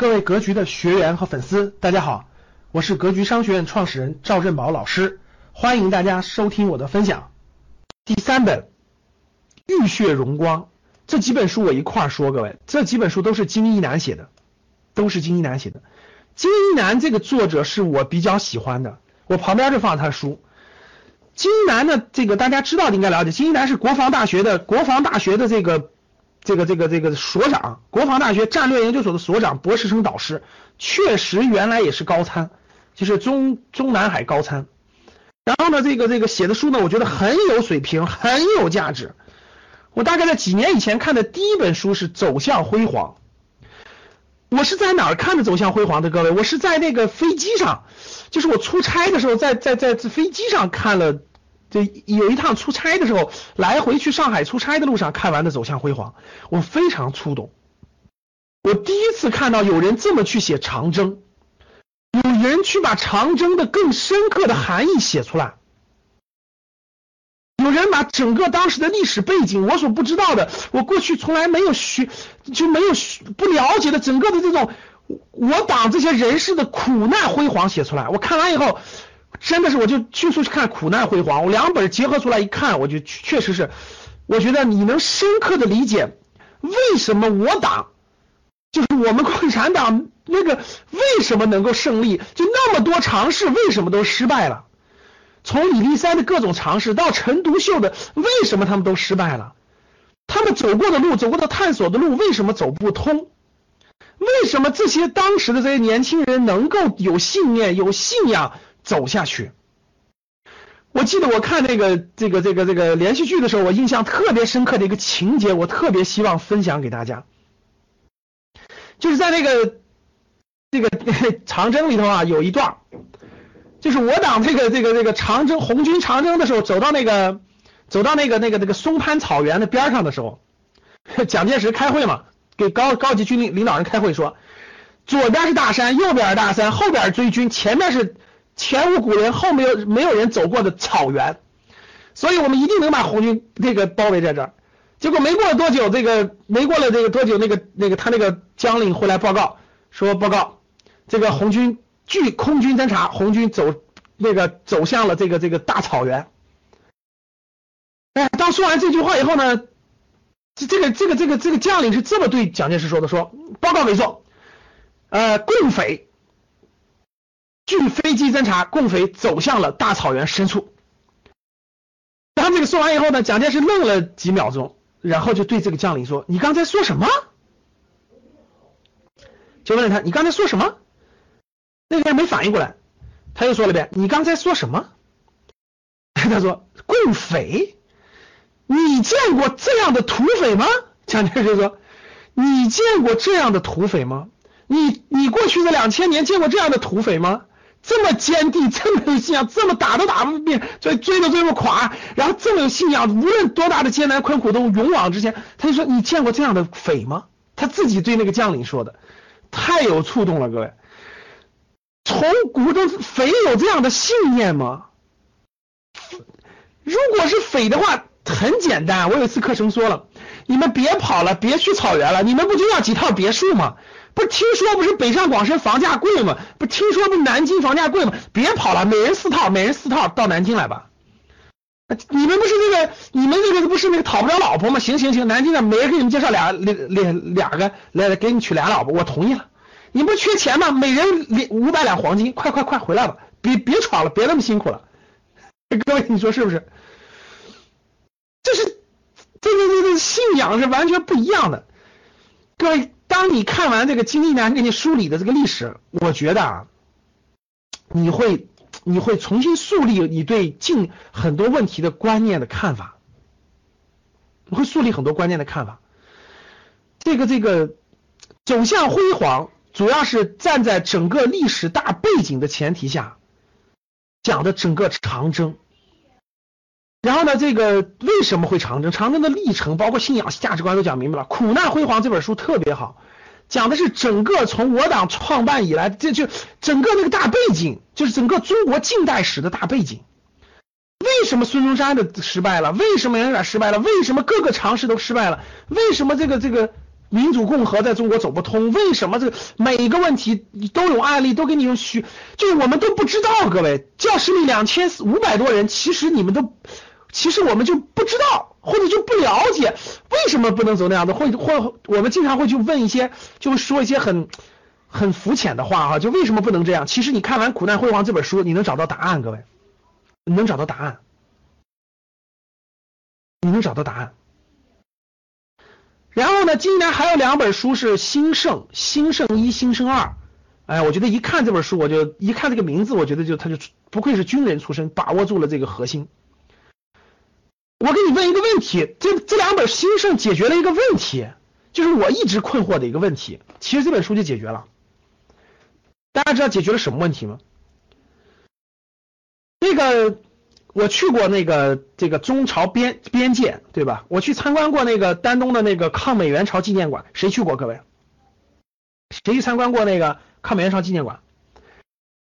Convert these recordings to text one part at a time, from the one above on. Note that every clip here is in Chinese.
各位格局的学员和粉丝，大家好，我是格局商学院创始人赵振宝老师，欢迎大家收听我的分享。第三本《浴血荣光》这几本书我一块儿说，各位，这几本书都是金一南写的，都是金一南写的。金一南这个作者是我比较喜欢的，我旁边就放他的书。金一南呢，这个大家知道的应该了解，金一南是国防大学的国防大学的这个。这个这个这个所长，国防大学战略研究所的所长，博士生导师，确实原来也是高参，就是中中南海高参。然后呢，这个这个写的书呢，我觉得很有水平，很有价值。我大概在几年以前看的第一本书是《走向辉煌》。我是在哪儿看的《走向辉煌》的？各位，我是在那个飞机上，就是我出差的时候，在在在飞机上看了。这有一趟出差的时候，来回去上海出差的路上看完的《走向辉煌》，我非常触动。我第一次看到有人这么去写长征，有人去把长征的更深刻的含义写出来，有人把整个当时的历史背景，我所不知道的，我过去从来没有学就没有不了解的整个的这种我党这些人士的苦难辉煌写出来。我看完以后。真的是，我就迅速去看《苦难辉煌》，我两本结合出来一看，我就确实是，我觉得你能深刻的理解为什么我党就是我们共产党那个为什么能够胜利，就那么多尝试为什么都失败了，从李立三的各种尝试到陈独秀的为什么他们都失败了，他们走过的路，走过的探索的路为什么走不通，为什么这些当时的这些年轻人能够有信念、有信仰？走下去。我记得我看那个这个这个这个连续剧的时候，我印象特别深刻的一个情节，我特别希望分享给大家。就是在那个这个 长征里头啊，有一段，就是我党这个这个这个长征红军长征的时候，走到那个走到那个那个那个松潘草原的边上的时候，蒋介石开会嘛，给高高级军领领导人开会说，左边是大山，右边是大山，后边是追军，前面是。前无古人后没有没有人走过的草原，所以我们一定能把红军这个包围在这儿。结果没过了多久，这个没过了这个多久，那个那个他那个将领回来报告说，报告这个红军据空军侦察，红军走那个走向了这个这个大草原。哎，当说完这句话以后呢，这这个这个这个这个将领是这么对蒋介石说的，说报告没错，呃，共匪。据飞机侦察，共匪走向了大草原深处。然后这个说完以后呢，蒋介石愣了几秒钟，然后就对这个将领说：“你刚才说什么？”就问他：“你刚才说什么？”那个人没反应过来，他又说了遍：“你刚才说什么？” 他说：“共匪，你见过这样的土匪吗？”蒋介石说：“你见过这样的土匪吗？你你过去这两千年见过这样的土匪吗？”这么坚定，这么有信仰，这么打都打不灭，追追都追不垮，然后这么有信仰，无论多大的艰难困苦都勇往直前。他就说：“你见过这样的匪吗？”他自己对那个将领说的，太有触动了，各位。从古中匪有这样的信念吗？如果是匪的话，很简单。我有一次课程说了，你们别跑了，别去草原了，你们不就要几套别墅吗？不听说不是北上广深房价贵吗？不听说不南京房价贵吗？别跑了，每人四套，每人四套到南京来吧。你们不是这个，你们这个不是那个讨不了老婆吗？行行行，南京的每人给你们介绍俩俩俩个来来给你娶俩老婆，我同意了。你不缺钱吗？每人两五百两黄金，快快快回来吧，别别闯了，别那么辛苦了。各位你说是不是？这是这个这个信仰是完全不一样的，各位。当你看完这个金一南给你梳理的这个历史，我觉得啊，你会你会重新树立你对近很多问题的观念的看法，你会树立很多观念的看法。这个这个走向辉煌，主要是站在整个历史大背景的前提下讲的整个长征。然后呢，这个为什么会长征？长征的历程，包括信仰、价值观都讲明白了。苦难辉煌这本书特别好，讲的是整个从我党创办以来，这就整个那个大背景，就是整个中国近代史的大背景。为什么孙中山的失败了？为什么杨元失败了？为什么各个尝试都失败了？为什么这个这个民主共和在中国走不通？为什么这个每个问题都有案例，都给你用虚，就是我们都不知道。各位，教室里两千五百多人，其实你们都，其实我们就不知道，或者就不了解为什么不能走那样的，或或我们经常会去问一些，就说一些很很肤浅的话哈，就为什么不能这样？其实你看完《苦难辉煌》这本书，你能找到答案，各位，你能找到答案，你能找到答案。然后呢，今年还有两本书是《兴盛》《兴盛一》《兴盛二》。哎，我觉得一看这本书，我就一看这个名字，我觉得就他就不愧是军人出身，把握住了这个核心。我给你问一个问题，这这两本《兴盛》解决了一个问题，就是我一直困惑的一个问题。其实这本书就解决了。大家知道解决了什么问题吗？那个。我去过那个这个中朝边边界，对吧？我去参观过那个丹东的那个抗美援朝纪念馆，谁去过？各位，谁去参观过那个抗美援朝纪念馆？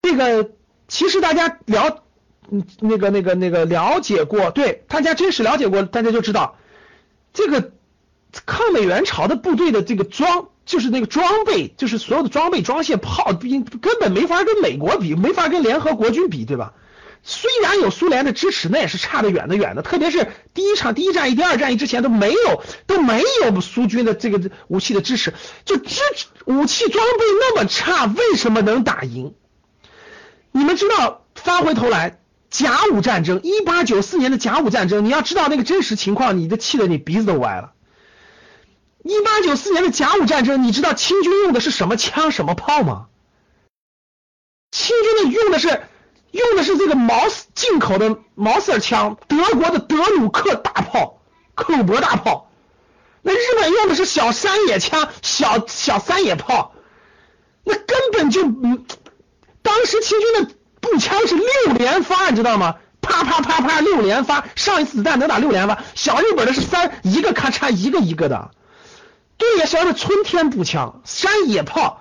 这个其实大家了，嗯，那个那个那个了解过，对，大家真实了解过，大家就知道，这个抗美援朝的部队的这个装，就是那个装备，就是所有的装备、装卸、炮兵，根本没法跟美国比，没法跟联合国军比，对吧？虽然有苏联的支持，那也是差得远的远的。特别是第一场第一战役、第二战役之前都没有都没有苏军的这个武器的支持，就支武器装备那么差，为什么能打赢？你们知道，翻回头来，甲午战争，一八九四年的甲午战争，你要知道那个真实情况，你都气得你鼻子都歪了。一八九四年的甲午战争，你知道清军用的是什么枪、什么炮吗？清军的用的是。用的是这个毛进口的毛瑟枪，德国的德鲁克大炮，克虏伯大炮。那日本用的是小山野枪，小小山野炮。那根本就嗯，当时清军的枪是六连发，你知道吗？啪啪啪啪六连发，上一次子弹能打六连发。小日本的是三一个咔嚓一个一个的。对呀，小日本春天步枪，山野炮。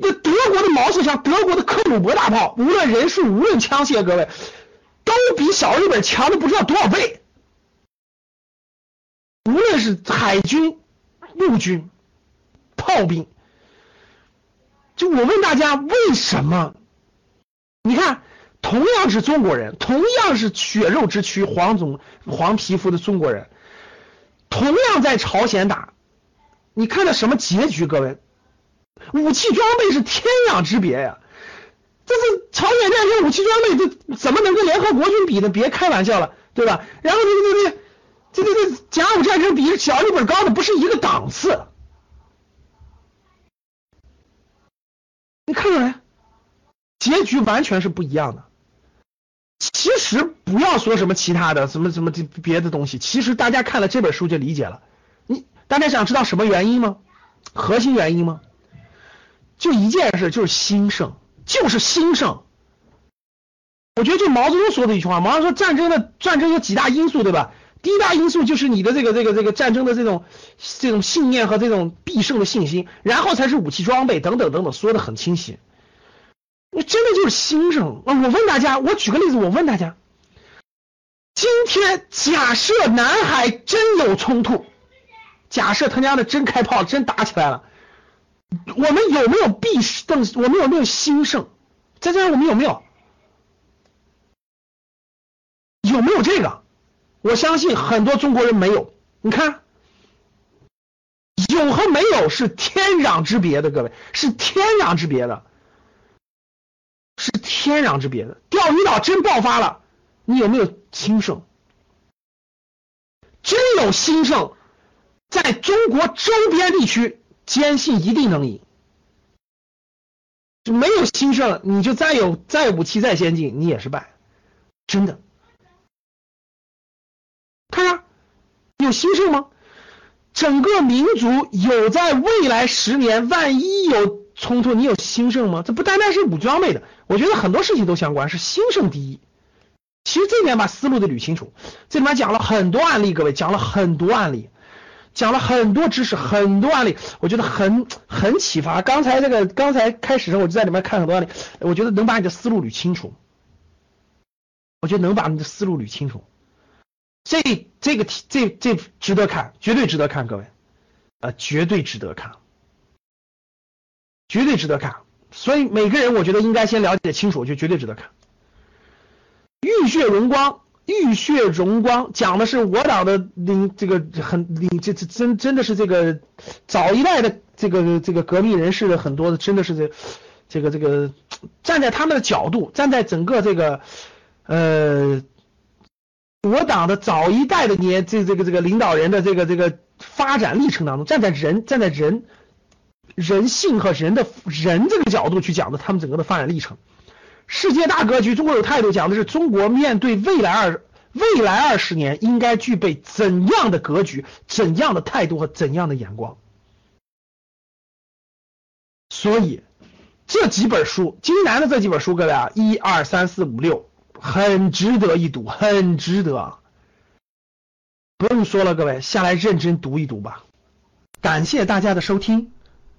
那德国的毛瑟枪，德国的克虏伯大炮，无论人数，无论枪械，各位都比小日本强的不知道多少倍。无论是海军、陆军、炮兵，就我问大家，为什么？你看，同样是中国人，同样是血肉之躯、黄种、黄皮肤的中国人，同样在朝鲜打，你看到什么结局？各位？武器装备是天壤之别呀！这是朝鲜战争武器装备，这怎么能跟联合国军比呢？别开玩笑了，对吧？然后这个这个这这这甲午战争比小日本高的不是一个档次。你看到没？结局完全是不一样的。其实不要说什么其他的，什么什么这别的东西，其实大家看了这本书就理解了。你大家想知道什么原因吗？核心原因吗？就一件事，就是兴盛，就是兴盛。我觉得就毛泽东说的一句话，毛泽东说战争的战争有几大因素，对吧？第一大因素就是你的这个这个这个战争的这种这种信念和这种必胜的信心，然后才是武器装备等等等等，说的很清晰。你真的就是兴盛啊！我问大家，我举个例子，我问大家，今天假设南海真有冲突，假设他娘的真开炮，真打起来了。我们有没有必胜？我们有没有兴盛？在这，我们有没有？有没有这个？我相信很多中国人没有。你看，有和没有是天壤之别的，各位是天壤之别的，天壤之别的。钓鱼岛真爆发了，你有没有兴盛？真有兴盛，在中国周边地区。坚信一定能赢，就没有兴盛，你就再有再武器再先进，你也是败，真的。看呀，有兴盛吗？整个民族有在未来十年，万一有冲突，你有兴盛吗？这不单单是武装备的，我觉得很多事情都相关，是兴盛第一。其实这点把思路得捋清楚，这里面讲了很多案例，各位讲了很多案例。讲了很多知识，很多案例，我觉得很很启发。刚才这个刚才开始的时候，我就在里面看很多案例，我觉得能把你的思路捋清楚。我觉得能把你的思路捋清楚。这这个题这这值得看，绝对值得看，各位。呃，绝对值得看，绝对值得看。所以每个人我觉得应该先了解清楚，就绝对值得看。浴血荣光，浴血荣光讲的是我党的领这个很领这这真真的是这个早一代的这个这个革命人士的很多的真的是这这个这个站在他们的角度，站在整个这个呃我党的早一代的年这这个这个领导人的这个这个发展历程当中，站在人站在人。人性和人的人这个角度去讲的，他们整个的发展历程，世界大格局，中国有态度，讲的是中国面对未来二未来二十年应该具备怎样的格局、怎样的态度和怎样的眼光。所以这几本书，金南的这几本书，各位啊，一二三四五六，很值得一读，很值得。不用说了，各位下来认真读一读吧。感谢大家的收听。